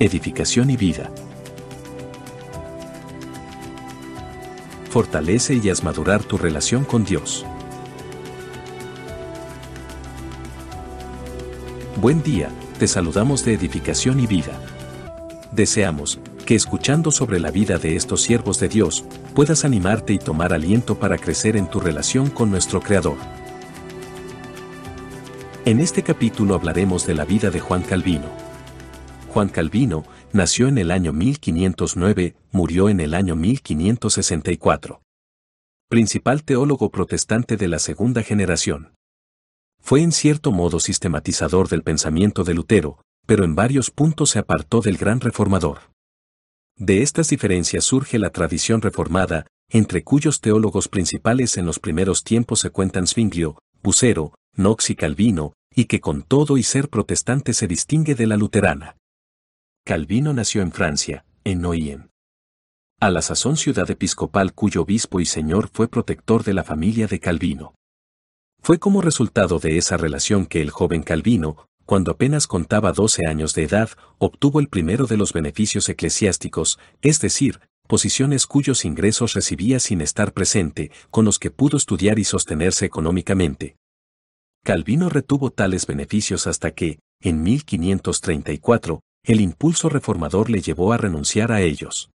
edificación y vida. Fortalece y haz madurar tu relación con Dios. Buen día, te saludamos de edificación y vida. Deseamos que escuchando sobre la vida de estos siervos de Dios, puedas animarte y tomar aliento para crecer en tu relación con nuestro Creador. En este capítulo hablaremos de la vida de Juan Calvino. Juan Calvino nació en el año 1509, murió en el año 1564. Principal teólogo protestante de la segunda generación. Fue en cierto modo sistematizador del pensamiento de Lutero, pero en varios puntos se apartó del gran reformador. De estas diferencias surge la tradición reformada, entre cuyos teólogos principales en los primeros tiempos se cuentan Zwinglio, Bucero, Knox y Calvino, y que con todo y ser protestante se distingue de la luterana. Calvino nació en Francia, en Noyen. A la sazón ciudad episcopal cuyo obispo y señor fue protector de la familia de Calvino. Fue como resultado de esa relación que el joven Calvino, cuando apenas contaba 12 años de edad, obtuvo el primero de los beneficios eclesiásticos, es decir, posiciones cuyos ingresos recibía sin estar presente, con los que pudo estudiar y sostenerse económicamente. Calvino retuvo tales beneficios hasta que, en 1534, el impulso reformador le llevó a renunciar a ellos.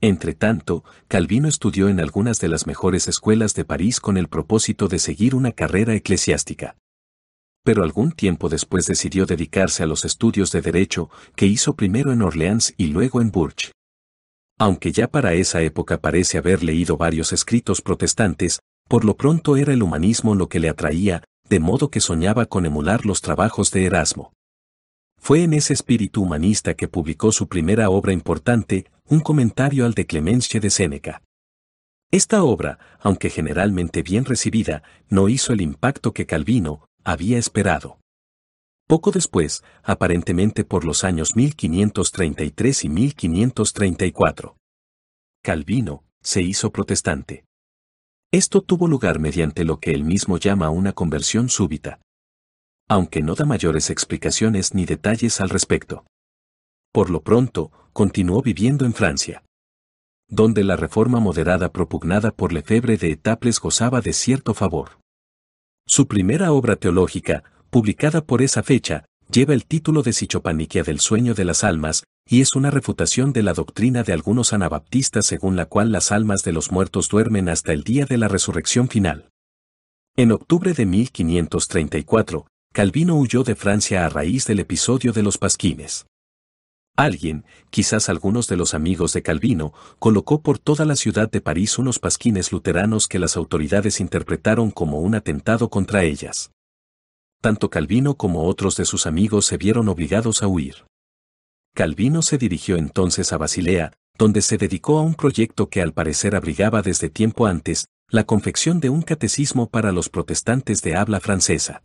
Entretanto, Calvino estudió en algunas de las mejores escuelas de París con el propósito de seguir una carrera eclesiástica. Pero algún tiempo después decidió dedicarse a los estudios de derecho, que hizo primero en Orleans y luego en Bourges. Aunque ya para esa época parece haber leído varios escritos protestantes, por lo pronto era el humanismo lo que le atraía, de modo que soñaba con emular los trabajos de Erasmo. Fue en ese espíritu humanista que publicó su primera obra importante, un comentario al de Clemenche de Séneca. Esta obra, aunque generalmente bien recibida, no hizo el impacto que Calvino había esperado. Poco después, aparentemente por los años 1533 y 1534, Calvino se hizo protestante. Esto tuvo lugar mediante lo que él mismo llama una conversión súbita aunque no da mayores explicaciones ni detalles al respecto. Por lo pronto, continuó viviendo en Francia, donde la reforma moderada propugnada por Lefebvre de Etaples gozaba de cierto favor. Su primera obra teológica, publicada por esa fecha, lleva el título de Sichopaniquia del sueño de las almas, y es una refutación de la doctrina de algunos anabaptistas según la cual las almas de los muertos duermen hasta el día de la resurrección final. En octubre de 1534, Calvino huyó de Francia a raíz del episodio de los pasquines. Alguien, quizás algunos de los amigos de Calvino, colocó por toda la ciudad de París unos pasquines luteranos que las autoridades interpretaron como un atentado contra ellas. Tanto Calvino como otros de sus amigos se vieron obligados a huir. Calvino se dirigió entonces a Basilea, donde se dedicó a un proyecto que al parecer abrigaba desde tiempo antes, la confección de un catecismo para los protestantes de habla francesa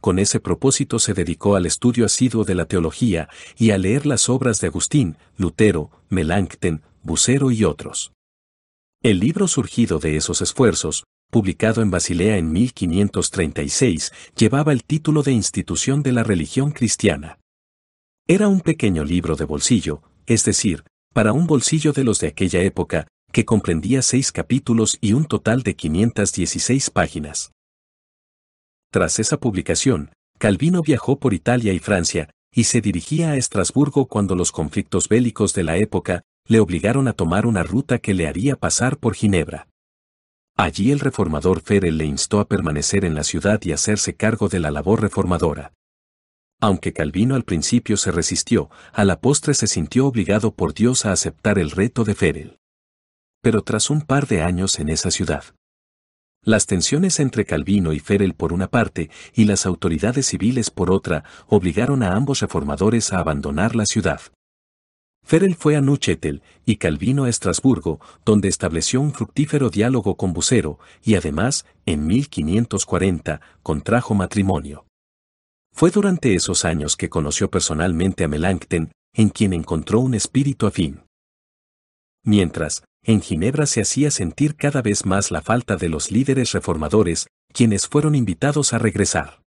con ese propósito se dedicó al estudio asiduo de la teología y a leer las obras de Agustín, Lutero, Melanchthon, Bucero y otros. El libro surgido de esos esfuerzos, publicado en Basilea en 1536, llevaba el título de Institución de la Religión Cristiana. Era un pequeño libro de bolsillo, es decir, para un bolsillo de los de aquella época, que comprendía seis capítulos y un total de 516 páginas. Tras esa publicación, Calvino viajó por Italia y Francia, y se dirigía a Estrasburgo cuando los conflictos bélicos de la época le obligaron a tomar una ruta que le haría pasar por Ginebra. Allí el reformador Ferel le instó a permanecer en la ciudad y hacerse cargo de la labor reformadora. Aunque Calvino al principio se resistió, a la postre se sintió obligado por Dios a aceptar el reto de Ferel. Pero tras un par de años en esa ciudad, las tensiones entre Calvino y Ferel por una parte y las autoridades civiles por otra obligaron a ambos reformadores a abandonar la ciudad. Ferel fue a Neuchâtel y Calvino a Estrasburgo, donde estableció un fructífero diálogo con Bucero y además, en 1540, contrajo matrimonio. Fue durante esos años que conoció personalmente a Melanchthon, en quien encontró un espíritu afín. Mientras, en Ginebra se hacía sentir cada vez más la falta de los líderes reformadores, quienes fueron invitados a regresar.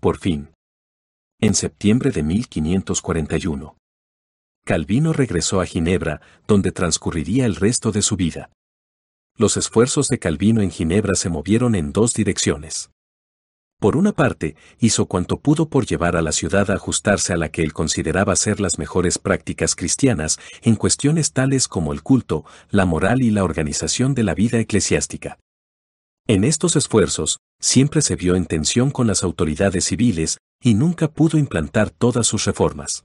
Por fin. En septiembre de 1541, Calvino regresó a Ginebra, donde transcurriría el resto de su vida. Los esfuerzos de Calvino en Ginebra se movieron en dos direcciones. Por una parte, hizo cuanto pudo por llevar a la ciudad a ajustarse a la que él consideraba ser las mejores prácticas cristianas en cuestiones tales como el culto, la moral y la organización de la vida eclesiástica. En estos esfuerzos, siempre se vio en tensión con las autoridades civiles y nunca pudo implantar todas sus reformas.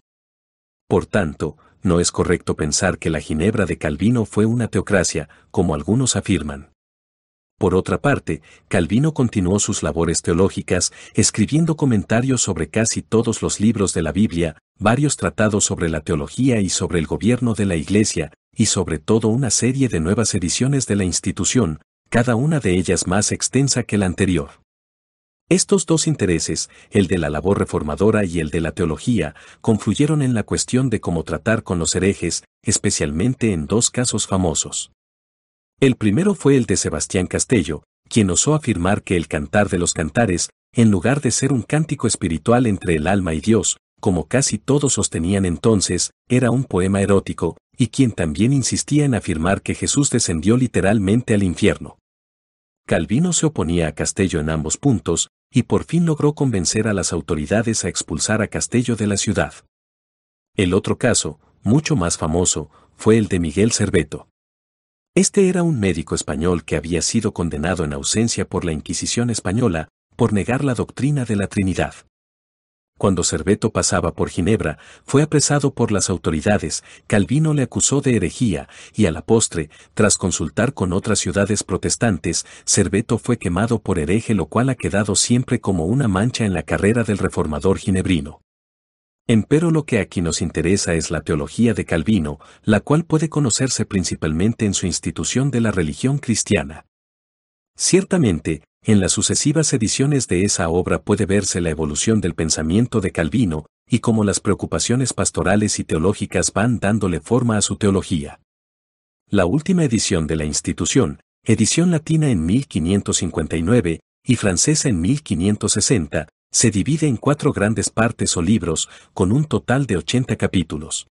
Por tanto, no es correcto pensar que la Ginebra de Calvino fue una teocracia, como algunos afirman. Por otra parte, Calvino continuó sus labores teológicas, escribiendo comentarios sobre casi todos los libros de la Biblia, varios tratados sobre la teología y sobre el gobierno de la Iglesia, y sobre todo una serie de nuevas ediciones de la institución, cada una de ellas más extensa que la anterior. Estos dos intereses, el de la labor reformadora y el de la teología, confluyeron en la cuestión de cómo tratar con los herejes, especialmente en dos casos famosos. El primero fue el de Sebastián Castello, quien osó afirmar que el cantar de los cantares, en lugar de ser un cántico espiritual entre el alma y Dios, como casi todos sostenían entonces, era un poema erótico, y quien también insistía en afirmar que Jesús descendió literalmente al infierno. Calvino se oponía a Castello en ambos puntos, y por fin logró convencer a las autoridades a expulsar a Castello de la ciudad. El otro caso, mucho más famoso, fue el de Miguel Cerveto. Este era un médico español que había sido condenado en ausencia por la Inquisición española, por negar la doctrina de la Trinidad cuando Cerveto pasaba por Ginebra, fue apresado por las autoridades, Calvino le acusó de herejía, y a la postre, tras consultar con otras ciudades protestantes, Cerveto fue quemado por hereje lo cual ha quedado siempre como una mancha en la carrera del reformador ginebrino. Empero lo que aquí nos interesa es la teología de Calvino, la cual puede conocerse principalmente en su institución de la religión cristiana. Ciertamente, en las sucesivas ediciones de esa obra puede verse la evolución del pensamiento de Calvino, y cómo las preocupaciones pastorales y teológicas van dándole forma a su teología. La última edición de la institución, edición latina en 1559 y francesa en 1560, se divide en cuatro grandes partes o libros, con un total de 80 capítulos.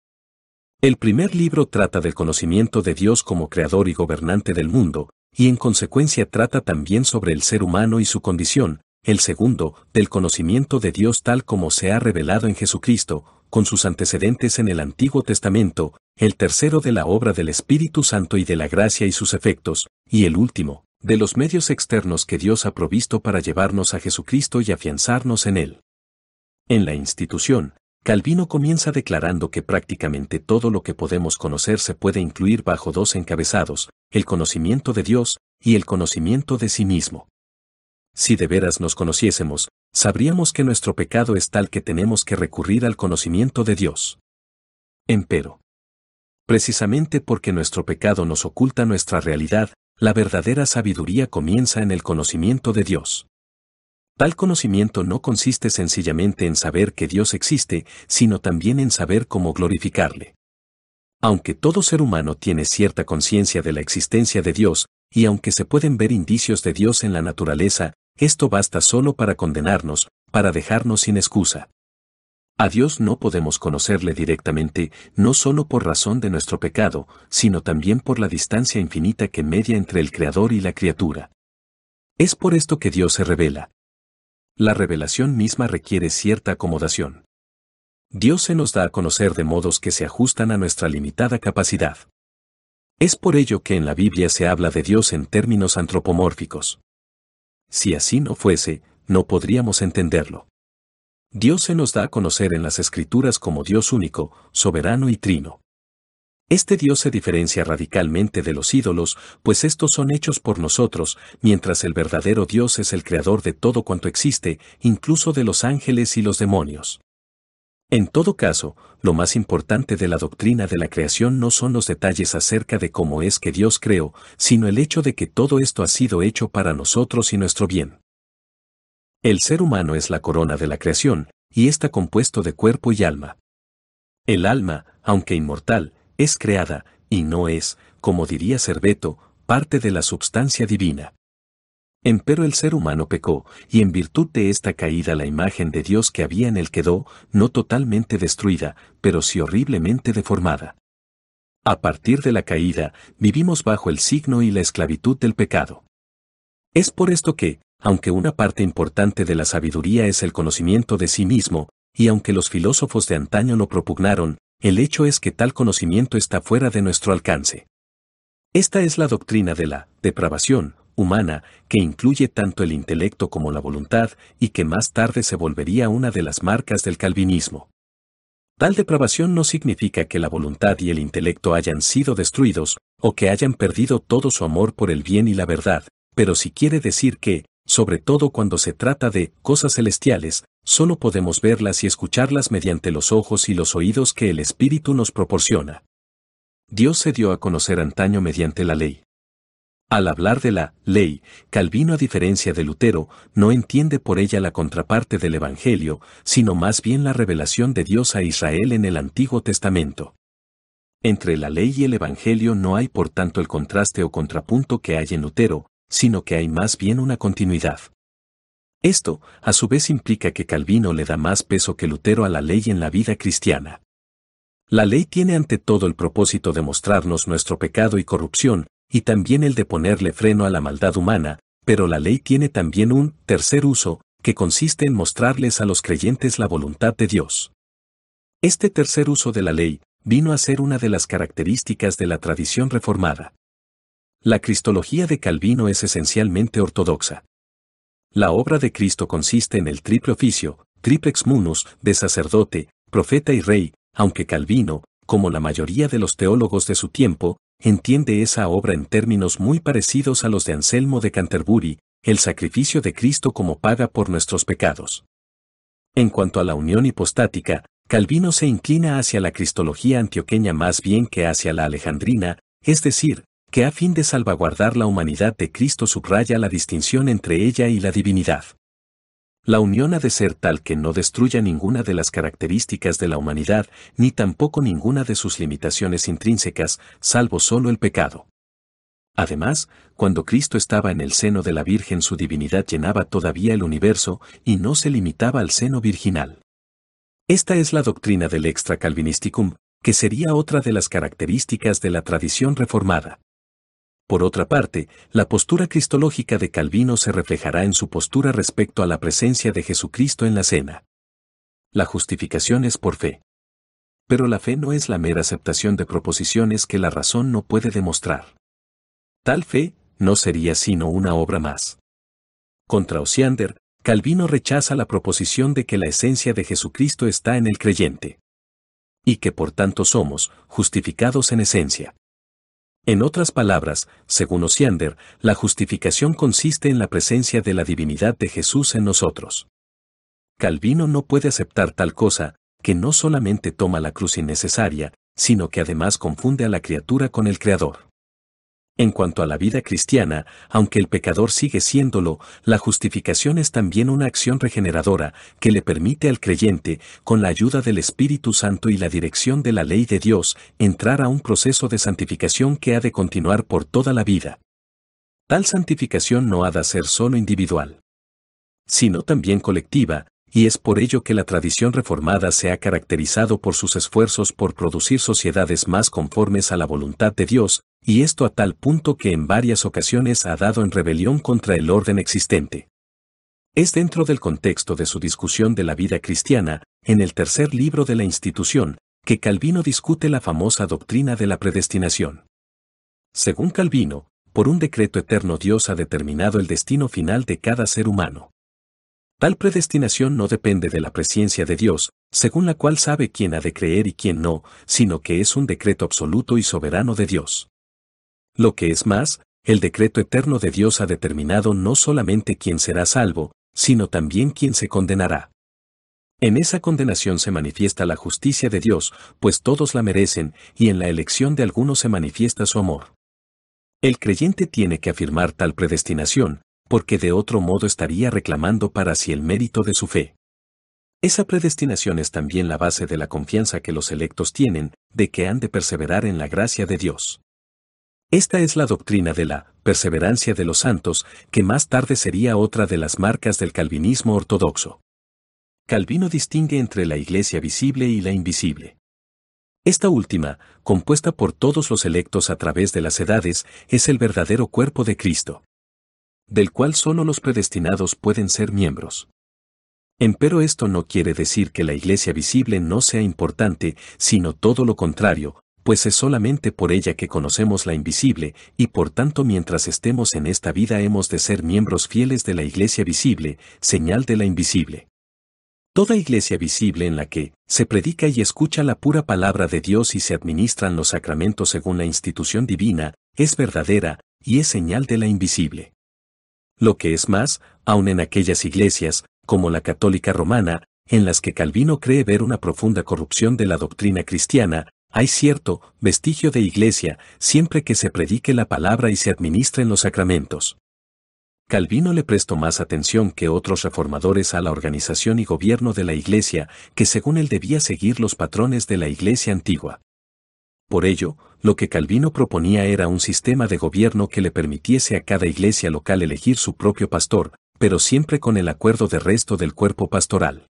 El primer libro trata del conocimiento de Dios como creador y gobernante del mundo, y en consecuencia trata también sobre el ser humano y su condición, el segundo, del conocimiento de Dios tal como se ha revelado en Jesucristo, con sus antecedentes en el Antiguo Testamento, el tercero de la obra del Espíritu Santo y de la gracia y sus efectos, y el último, de los medios externos que Dios ha provisto para llevarnos a Jesucristo y afianzarnos en Él. En la institución, Calvino comienza declarando que prácticamente todo lo que podemos conocer se puede incluir bajo dos encabezados, el conocimiento de Dios y el conocimiento de sí mismo. Si de veras nos conociésemos, sabríamos que nuestro pecado es tal que tenemos que recurrir al conocimiento de Dios. Empero. Precisamente porque nuestro pecado nos oculta nuestra realidad, la verdadera sabiduría comienza en el conocimiento de Dios. Tal conocimiento no consiste sencillamente en saber que Dios existe, sino también en saber cómo glorificarle. Aunque todo ser humano tiene cierta conciencia de la existencia de Dios, y aunque se pueden ver indicios de Dios en la naturaleza, esto basta solo para condenarnos, para dejarnos sin excusa. A Dios no podemos conocerle directamente, no solo por razón de nuestro pecado, sino también por la distancia infinita que media entre el Creador y la criatura. Es por esto que Dios se revela, la revelación misma requiere cierta acomodación. Dios se nos da a conocer de modos que se ajustan a nuestra limitada capacidad. Es por ello que en la Biblia se habla de Dios en términos antropomórficos. Si así no fuese, no podríamos entenderlo. Dios se nos da a conocer en las Escrituras como Dios único, soberano y trino. Este Dios se diferencia radicalmente de los ídolos, pues estos son hechos por nosotros, mientras el verdadero Dios es el creador de todo cuanto existe, incluso de los ángeles y los demonios. En todo caso, lo más importante de la doctrina de la creación no son los detalles acerca de cómo es que Dios creó, sino el hecho de que todo esto ha sido hecho para nosotros y nuestro bien. El ser humano es la corona de la creación, y está compuesto de cuerpo y alma. El alma, aunque inmortal, es creada, y no es, como diría Cerveto, parte de la substancia divina. Empero el ser humano pecó, y en virtud de esta caída la imagen de Dios que había en él quedó, no totalmente destruida, pero sí horriblemente deformada. A partir de la caída, vivimos bajo el signo y la esclavitud del pecado. Es por esto que, aunque una parte importante de la sabiduría es el conocimiento de sí mismo, y aunque los filósofos de antaño lo propugnaron, el hecho es que tal conocimiento está fuera de nuestro alcance. Esta es la doctrina de la depravación humana, que incluye tanto el intelecto como la voluntad, y que más tarde se volvería una de las marcas del calvinismo. Tal depravación no significa que la voluntad y el intelecto hayan sido destruidos, o que hayan perdido todo su amor por el bien y la verdad, pero sí quiere decir que, sobre todo cuando se trata de cosas celestiales, solo podemos verlas y escucharlas mediante los ojos y los oídos que el Espíritu nos proporciona. Dios se dio a conocer antaño mediante la ley. Al hablar de la ley, Calvino a diferencia de Lutero, no entiende por ella la contraparte del Evangelio, sino más bien la revelación de Dios a Israel en el Antiguo Testamento. Entre la ley y el Evangelio no hay por tanto el contraste o contrapunto que hay en Lutero, sino que hay más bien una continuidad. Esto, a su vez, implica que Calvino le da más peso que Lutero a la ley en la vida cristiana. La ley tiene ante todo el propósito de mostrarnos nuestro pecado y corrupción, y también el de ponerle freno a la maldad humana, pero la ley tiene también un tercer uso, que consiste en mostrarles a los creyentes la voluntad de Dios. Este tercer uso de la ley vino a ser una de las características de la tradición reformada. La cristología de Calvino es esencialmente ortodoxa. La obra de Cristo consiste en el triple oficio, triplex munus, de sacerdote, profeta y rey, aunque Calvino, como la mayoría de los teólogos de su tiempo, entiende esa obra en términos muy parecidos a los de Anselmo de Canterbury, el sacrificio de Cristo como paga por nuestros pecados. En cuanto a la unión hipostática, Calvino se inclina hacia la cristología antioqueña más bien que hacia la alejandrina, es decir, que a fin de salvaguardar la humanidad de Cristo subraya la distinción entre ella y la divinidad. La unión ha de ser tal que no destruya ninguna de las características de la humanidad, ni tampoco ninguna de sus limitaciones intrínsecas, salvo solo el pecado. Además, cuando Cristo estaba en el seno de la Virgen su divinidad llenaba todavía el universo y no se limitaba al seno virginal. Esta es la doctrina del extra calvinisticum, que sería otra de las características de la tradición reformada. Por otra parte, la postura cristológica de Calvino se reflejará en su postura respecto a la presencia de Jesucristo en la cena. La justificación es por fe. Pero la fe no es la mera aceptación de proposiciones que la razón no puede demostrar. Tal fe no sería sino una obra más. Contra Osiander, Calvino rechaza la proposición de que la esencia de Jesucristo está en el creyente. Y que por tanto somos justificados en esencia. En otras palabras, según Osiander, la justificación consiste en la presencia de la divinidad de Jesús en nosotros. Calvino no puede aceptar tal cosa, que no solamente toma la cruz innecesaria, sino que además confunde a la criatura con el Creador. En cuanto a la vida cristiana, aunque el pecador sigue siéndolo, la justificación es también una acción regeneradora que le permite al creyente, con la ayuda del Espíritu Santo y la dirección de la ley de Dios, entrar a un proceso de santificación que ha de continuar por toda la vida. Tal santificación no ha de ser solo individual, sino también colectiva, y es por ello que la tradición reformada se ha caracterizado por sus esfuerzos por producir sociedades más conformes a la voluntad de Dios, y esto a tal punto que en varias ocasiones ha dado en rebelión contra el orden existente. Es dentro del contexto de su discusión de la vida cristiana, en el tercer libro de la institución, que Calvino discute la famosa doctrina de la predestinación. Según Calvino, por un decreto eterno Dios ha determinado el destino final de cada ser humano. Tal predestinación no depende de la presencia de Dios, según la cual sabe quién ha de creer y quién no, sino que es un decreto absoluto y soberano de Dios. Lo que es más, el decreto eterno de Dios ha determinado no solamente quién será salvo, sino también quién se condenará. En esa condenación se manifiesta la justicia de Dios, pues todos la merecen, y en la elección de algunos se manifiesta su amor. El creyente tiene que afirmar tal predestinación, porque de otro modo estaría reclamando para sí el mérito de su fe. Esa predestinación es también la base de la confianza que los electos tienen, de que han de perseverar en la gracia de Dios. Esta es la doctrina de la perseverancia de los santos, que más tarde sería otra de las marcas del calvinismo ortodoxo. Calvino distingue entre la iglesia visible y la invisible. Esta última, compuesta por todos los electos a través de las edades, es el verdadero cuerpo de Cristo, del cual solo los predestinados pueden ser miembros. Empero esto no quiere decir que la iglesia visible no sea importante, sino todo lo contrario, pues es solamente por ella que conocemos la invisible, y por tanto mientras estemos en esta vida hemos de ser miembros fieles de la iglesia visible, señal de la invisible. Toda iglesia visible en la que se predica y escucha la pura palabra de Dios y se administran los sacramentos según la institución divina, es verdadera, y es señal de la invisible. Lo que es más, aun en aquellas iglesias, como la católica romana, en las que Calvino cree ver una profunda corrupción de la doctrina cristiana, hay cierto vestigio de iglesia siempre que se predique la palabra y se administren los sacramentos. Calvino le prestó más atención que otros reformadores a la organización y gobierno de la Iglesia, que según él debía seguir los patrones de la Iglesia antigua. Por ello, lo que Calvino proponía era un sistema de gobierno que le permitiese a cada iglesia local elegir su propio pastor, pero siempre con el acuerdo de resto del cuerpo pastoral.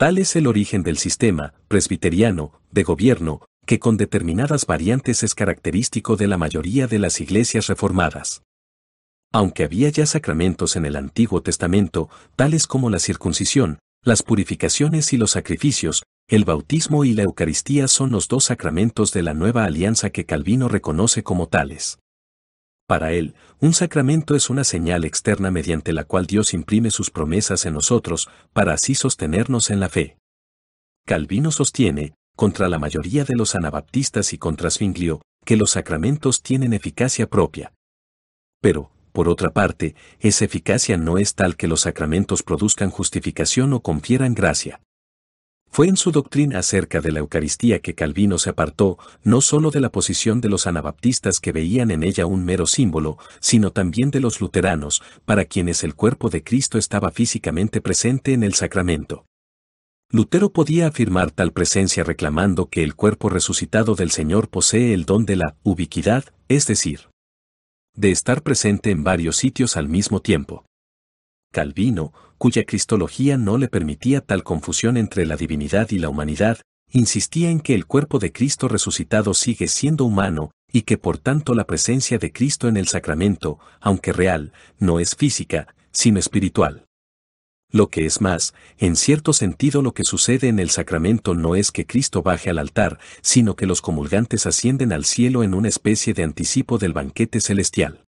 Tal es el origen del sistema presbiteriano de gobierno, que con determinadas variantes es característico de la mayoría de las iglesias reformadas. Aunque había ya sacramentos en el Antiguo Testamento, tales como la circuncisión, las purificaciones y los sacrificios, el bautismo y la Eucaristía son los dos sacramentos de la nueva alianza que Calvino reconoce como tales. Para él, un sacramento es una señal externa mediante la cual Dios imprime sus promesas en nosotros, para así sostenernos en la fe. Calvino sostiene, contra la mayoría de los anabaptistas y contra Zwinglio, que los sacramentos tienen eficacia propia. Pero, por otra parte, esa eficacia no es tal que los sacramentos produzcan justificación o confieran gracia. Fue en su doctrina acerca de la Eucaristía que Calvino se apartó no solo de la posición de los anabaptistas que veían en ella un mero símbolo, sino también de los luteranos, para quienes el cuerpo de Cristo estaba físicamente presente en el sacramento. Lutero podía afirmar tal presencia reclamando que el cuerpo resucitado del Señor posee el don de la ubiquidad, es decir, de estar presente en varios sitios al mismo tiempo. Calvino, cuya cristología no le permitía tal confusión entre la divinidad y la humanidad, insistía en que el cuerpo de Cristo resucitado sigue siendo humano, y que por tanto la presencia de Cristo en el sacramento, aunque real, no es física, sino espiritual. Lo que es más, en cierto sentido lo que sucede en el sacramento no es que Cristo baje al altar, sino que los comulgantes ascienden al cielo en una especie de anticipo del banquete celestial.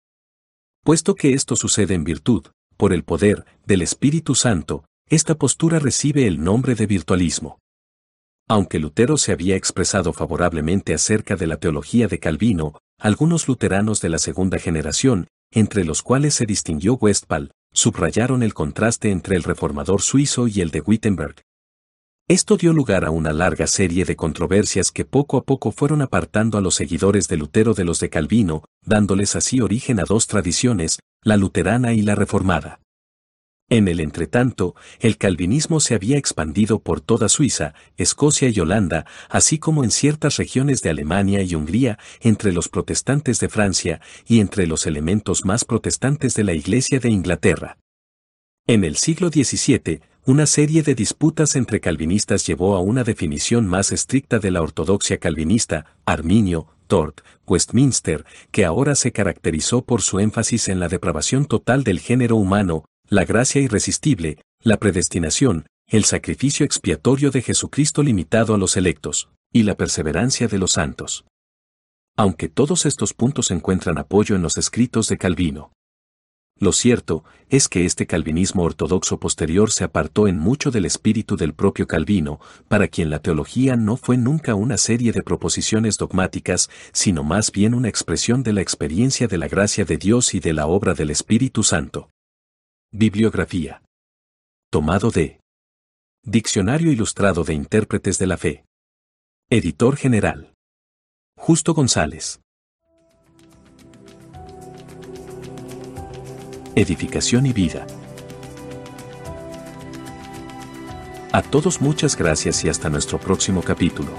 Puesto que esto sucede en virtud, por el poder, del Espíritu Santo, esta postura recibe el nombre de virtualismo. Aunque Lutero se había expresado favorablemente acerca de la teología de Calvino, algunos luteranos de la segunda generación, entre los cuales se distinguió Westphal, subrayaron el contraste entre el reformador suizo y el de Wittenberg. Esto dio lugar a una larga serie de controversias que poco a poco fueron apartando a los seguidores de Lutero de los de Calvino, dándoles así origen a dos tradiciones, la luterana y la reformada. En el entretanto, el calvinismo se había expandido por toda Suiza, Escocia y Holanda, así como en ciertas regiones de Alemania y Hungría, entre los protestantes de Francia y entre los elementos más protestantes de la Iglesia de Inglaterra. En el siglo XVII, una serie de disputas entre calvinistas llevó a una definición más estricta de la ortodoxia calvinista, Arminio, Tort, Westminster, que ahora se caracterizó por su énfasis en la depravación total del género humano, la gracia irresistible, la predestinación, el sacrificio expiatorio de Jesucristo limitado a los electos, y la perseverancia de los santos. Aunque todos estos puntos encuentran apoyo en los escritos de Calvino. Lo cierto es que este calvinismo ortodoxo posterior se apartó en mucho del espíritu del propio Calvino, para quien la teología no fue nunca una serie de proposiciones dogmáticas, sino más bien una expresión de la experiencia de la gracia de Dios y de la obra del Espíritu Santo. Bibliografía. Tomado de Diccionario Ilustrado de Intérpretes de la Fe. Editor General. Justo González. Edificación y vida. A todos muchas gracias y hasta nuestro próximo capítulo.